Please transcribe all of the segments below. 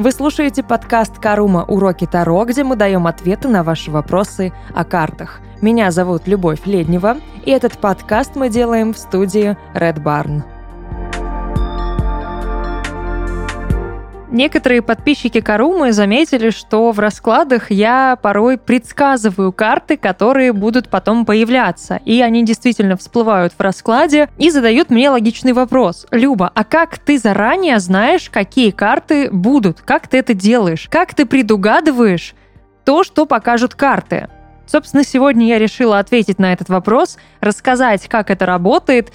Вы слушаете подкаст «Карума. Уроки Таро», где мы даем ответы на ваши вопросы о картах. Меня зовут Любовь Леднева, и этот подкаст мы делаем в студии Red Barn. Некоторые подписчики Карумы заметили, что в раскладах я порой предсказываю карты, которые будут потом появляться. И они действительно всплывают в раскладе и задают мне логичный вопрос. Люба, а как ты заранее знаешь, какие карты будут? Как ты это делаешь? Как ты предугадываешь то, что покажут карты? Собственно, сегодня я решила ответить на этот вопрос, рассказать, как это работает,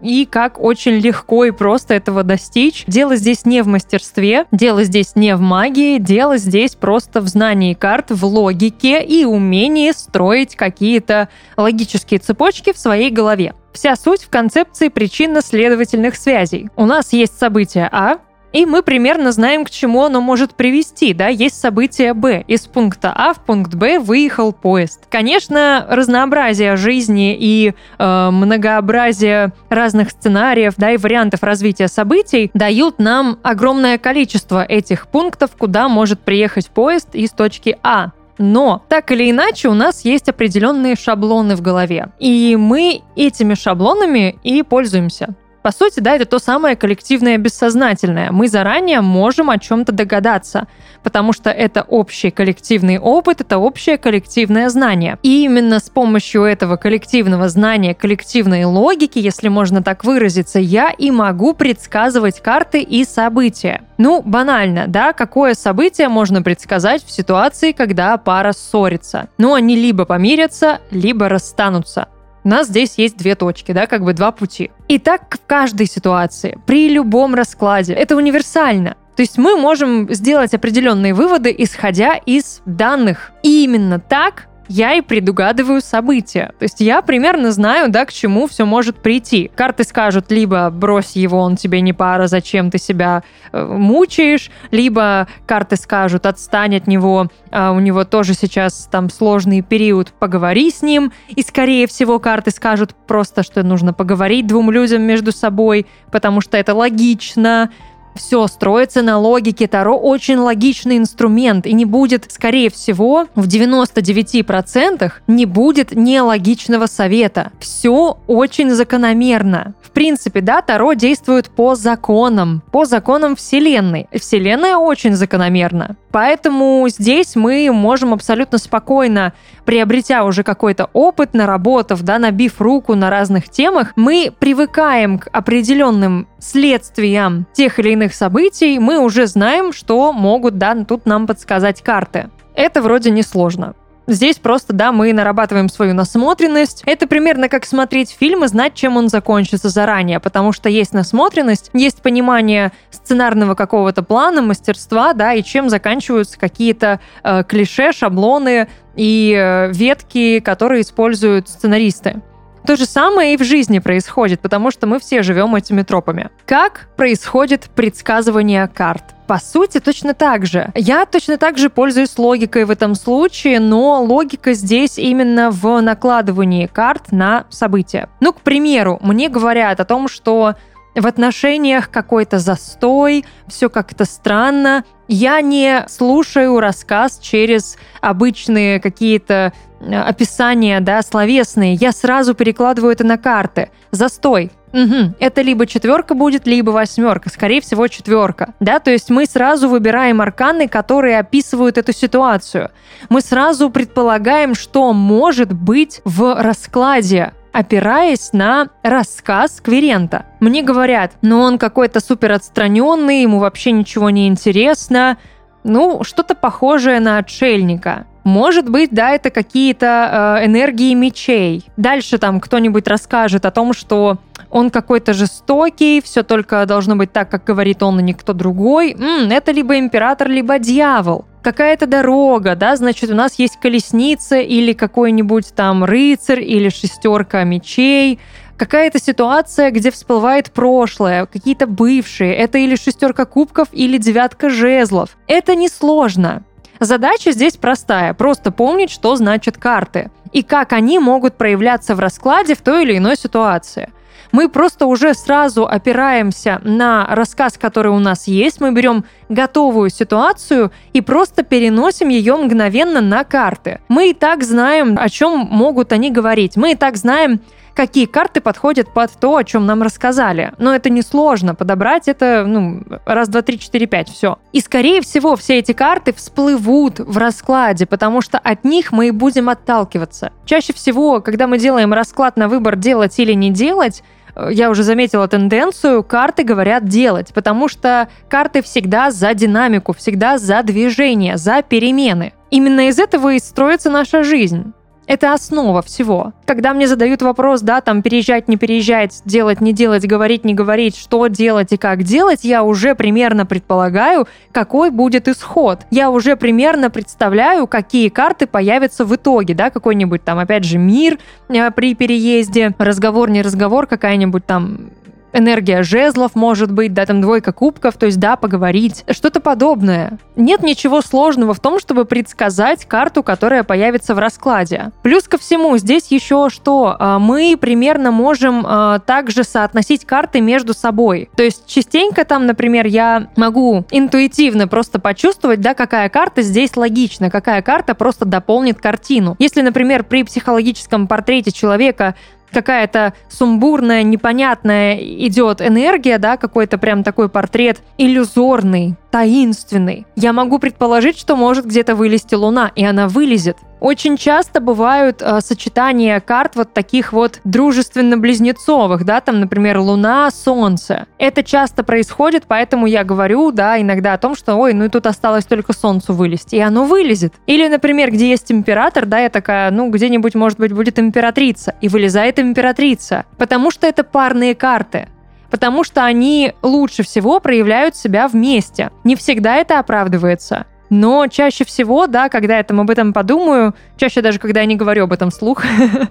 и как очень легко и просто этого достичь. Дело здесь не в мастерстве, дело здесь не в магии, дело здесь просто в знании карт, в логике и умении строить какие-то логические цепочки в своей голове. Вся суть в концепции причинно-следовательных связей. У нас есть событие А, и мы примерно знаем, к чему оно может привести, да, есть событие Б. Из пункта А в пункт Б выехал поезд. Конечно, разнообразие жизни и э, многообразие разных сценариев, да, и вариантов развития событий дают нам огромное количество этих пунктов, куда может приехать поезд из точки А. Но, так или иначе, у нас есть определенные шаблоны в голове. И мы этими шаблонами и пользуемся. По сути, да, это то самое коллективное бессознательное. Мы заранее можем о чем-то догадаться, потому что это общий коллективный опыт, это общее коллективное знание. И именно с помощью этого коллективного знания, коллективной логики, если можно так выразиться, я и могу предсказывать карты и события. Ну, банально, да, какое событие можно предсказать в ситуации, когда пара ссорится? Ну, они либо помирятся, либо расстанутся. У нас здесь есть две точки, да, как бы два пути. И так в каждой ситуации, при любом раскладе. Это универсально. То есть мы можем сделать определенные выводы, исходя из данных. И именно так я и предугадываю события. То есть я примерно знаю, да, к чему все может прийти. Карты скажут либо брось его, он тебе не пара, зачем ты себя э, мучаешь, либо карты скажут отстань от него, а у него тоже сейчас там сложный период, поговори с ним. И скорее всего карты скажут просто, что нужно поговорить двум людям между собой, потому что это логично все строится на логике. Таро очень логичный инструмент и не будет, скорее всего, в 99% не будет нелогичного совета. Все очень закономерно. В принципе, да, Таро действует по законам, по законам Вселенной. Вселенная очень закономерна. Поэтому здесь мы можем абсолютно спокойно, приобретя уже какой-то опыт, наработав, да, набив руку на разных темах, мы привыкаем к определенным следствиям тех или иных событий, мы уже знаем, что могут, да, тут нам подсказать карты. Это вроде не сложно. Здесь просто, да, мы нарабатываем свою насмотренность. Это примерно как смотреть фильм и знать, чем он закончится заранее, потому что есть насмотренность, есть понимание сценарного какого-то плана, мастерства, да, и чем заканчиваются какие-то э, клише, шаблоны и э, ветки, которые используют сценаристы. То же самое и в жизни происходит, потому что мы все живем этими тропами. Как происходит предсказывание карт? По сути, точно так же. Я точно так же пользуюсь логикой в этом случае, но логика здесь именно в накладывании карт на события. Ну, к примеру, мне говорят о том, что в отношениях какой-то застой, все как-то странно. Я не слушаю рассказ через обычные какие-то э, описания, да, словесные. Я сразу перекладываю это на карты. Застой. Угу. Это либо четверка будет, либо восьмерка. Скорее всего, четверка. Да, то есть мы сразу выбираем арканы, которые описывают эту ситуацию. Мы сразу предполагаем, что может быть в раскладе опираясь на рассказ Кверента. Мне говорят, ну он какой-то супер отстраненный, ему вообще ничего не интересно. Ну, что-то похожее на отшельника. Может быть, да, это какие-то э, энергии мечей. Дальше там кто-нибудь расскажет о том, что он какой-то жестокий, все только должно быть так, как говорит он, и никто другой. М, это либо император, либо дьявол. Какая-то дорога, да, значит, у нас есть колесница или какой-нибудь там рыцарь или шестерка мечей, какая-то ситуация, где всплывает прошлое, какие-то бывшие. Это или шестерка кубков, или девятка жезлов. Это несложно. Задача здесь простая, просто помнить, что значат карты и как они могут проявляться в раскладе в той или иной ситуации. Мы просто уже сразу опираемся на рассказ, который у нас есть. Мы берем готовую ситуацию и просто переносим ее мгновенно на карты. Мы и так знаем, о чем могут они говорить. Мы и так знаем, какие карты подходят под то, о чем нам рассказали. Но это несложно подобрать, это, ну, раз, два, три, четыре, пять, все. И, скорее всего, все эти карты всплывут в раскладе, потому что от них мы и будем отталкиваться. Чаще всего, когда мы делаем расклад на выбор делать или не делать, я уже заметила тенденцию, карты говорят делать, потому что карты всегда за динамику, всегда за движение, за перемены. Именно из этого и строится наша жизнь. Это основа всего. Когда мне задают вопрос, да, там переезжать, не переезжать, делать, не делать, говорить, не говорить, что делать и как делать, я уже примерно предполагаю, какой будет исход. Я уже примерно представляю, какие карты появятся в итоге, да, какой-нибудь там, опять же, мир э, при переезде, разговор, не разговор, какая-нибудь там энергия жезлов, может быть, да, там двойка кубков, то есть, да, поговорить, что-то подобное. Нет ничего сложного в том, чтобы предсказать карту, которая появится в раскладе. Плюс ко всему, здесь еще что? А, мы примерно можем а, также соотносить карты между собой. То есть, частенько там, например, я могу интуитивно просто почувствовать, да, какая карта здесь логична, какая карта просто дополнит картину. Если, например, при психологическом портрете человека какая-то сумбурная, непонятная идет энергия, да, какой-то прям такой портрет иллюзорный, таинственный. Я могу предположить, что может где-то вылезти луна, и она вылезет. Очень часто бывают э, сочетания карт вот таких вот дружественно-близнецовых, да, там, например, Луна, Солнце. Это часто происходит, поэтому я говорю, да, иногда о том, что, ой, ну и тут осталось только Солнцу вылезти, и оно вылезет. Или, например, где есть император, да, я такая, ну, где-нибудь, может быть, будет императрица, и вылезает императрица, потому что это парные карты потому что они лучше всего проявляют себя вместе. Не всегда это оправдывается. Но чаще всего, да, когда я там об этом подумаю, чаще даже когда я не говорю об этом вслух,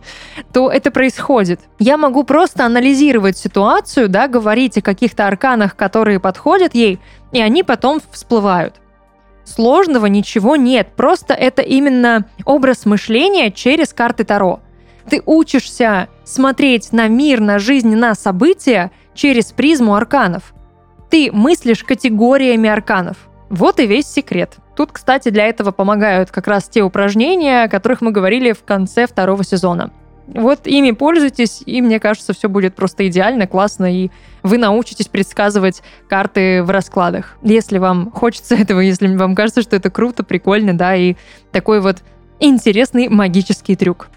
то это происходит. Я могу просто анализировать ситуацию, да, говорить о каких-то арканах, которые подходят ей, и они потом всплывают. Сложного ничего нет, просто это именно образ мышления через карты Таро. Ты учишься смотреть на мир, на жизнь, на события через призму арканов. Ты мыслишь категориями арканов. Вот и весь секрет. Тут, кстати, для этого помогают как раз те упражнения, о которых мы говорили в конце второго сезона. Вот ими пользуйтесь, и мне кажется, все будет просто идеально, классно, и вы научитесь предсказывать карты в раскладах. Если вам хочется этого, если вам кажется, что это круто, прикольно, да, и такой вот интересный магический трюк.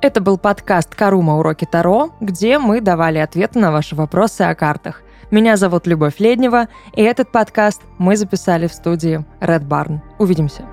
Это был подкаст «Карума. Уроки Таро», где мы давали ответы на ваши вопросы о картах. Меня зовут Любовь Леднева, и этот подкаст мы записали в студии Red Barn. Увидимся.